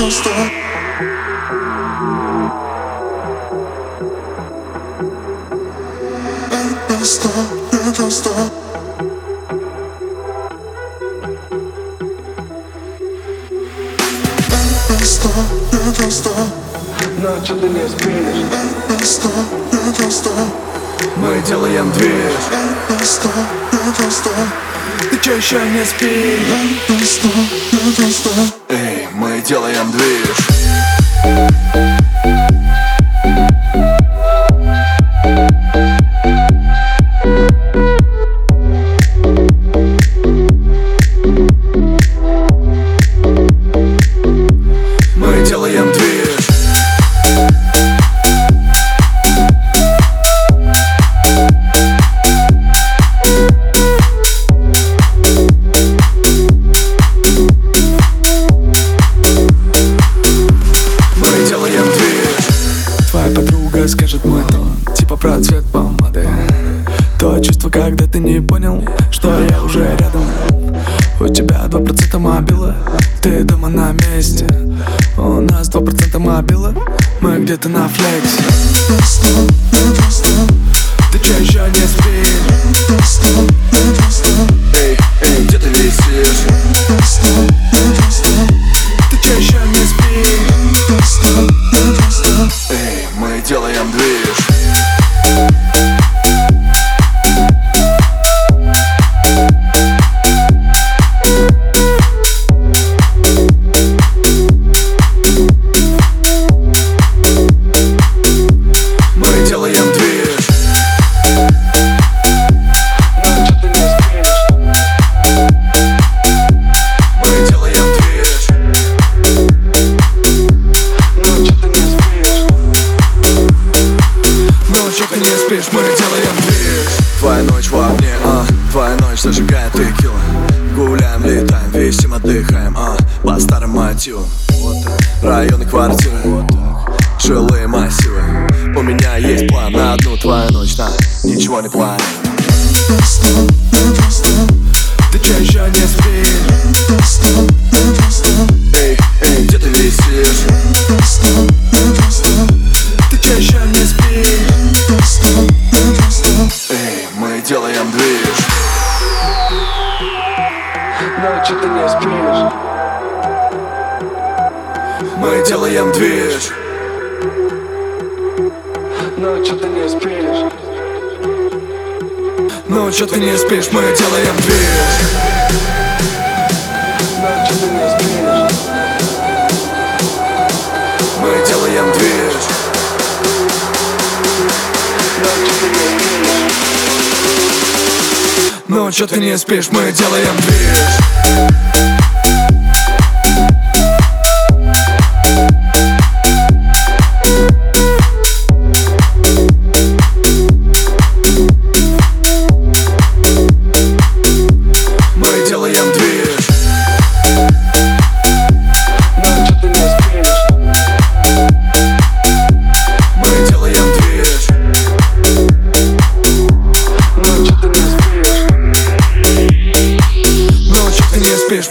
can't stop. I can't stop. I can't stop. I can't stop. I can't stop. Ночь ты не спишь. I can't stop. I can't stop. Мы делаем движ Ты чё еще не спишь? Место, не место Эй, мы делаем движ понял Что я уже рядом. У тебя два процента мобила Ты дома на месте. У нас два процента мобила Мы где-то на флексе спишь, мы делаем движ. Твоя ночь во мне, а? Твоя ночь зажигает текила. Гуляем, летаем, висим, отдыхаем, а? По старым мотивам Районы, квартиры. Жилые массивы. У меня есть план на одну. Твою ночь На ничего не планирую Ты чё еще не спишь? Что ты не спишь? Мы делаем движ. Но что ты не спишь? Чё ты не спишь, мы делаем движ. Ты не спишь? Мы делаем движ. Но что ты чё ты не спишь, мы делаем движ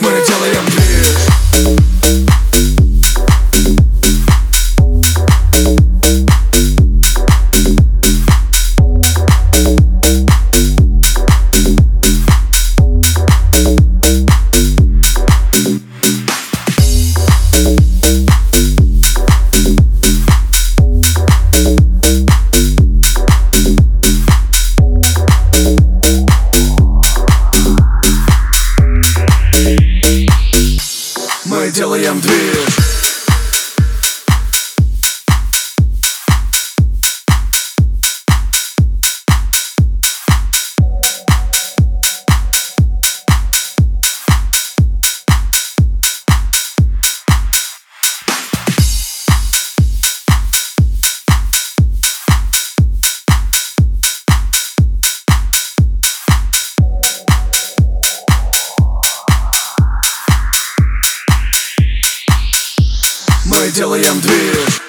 мы делаем движ делаем движ Мы делаем движ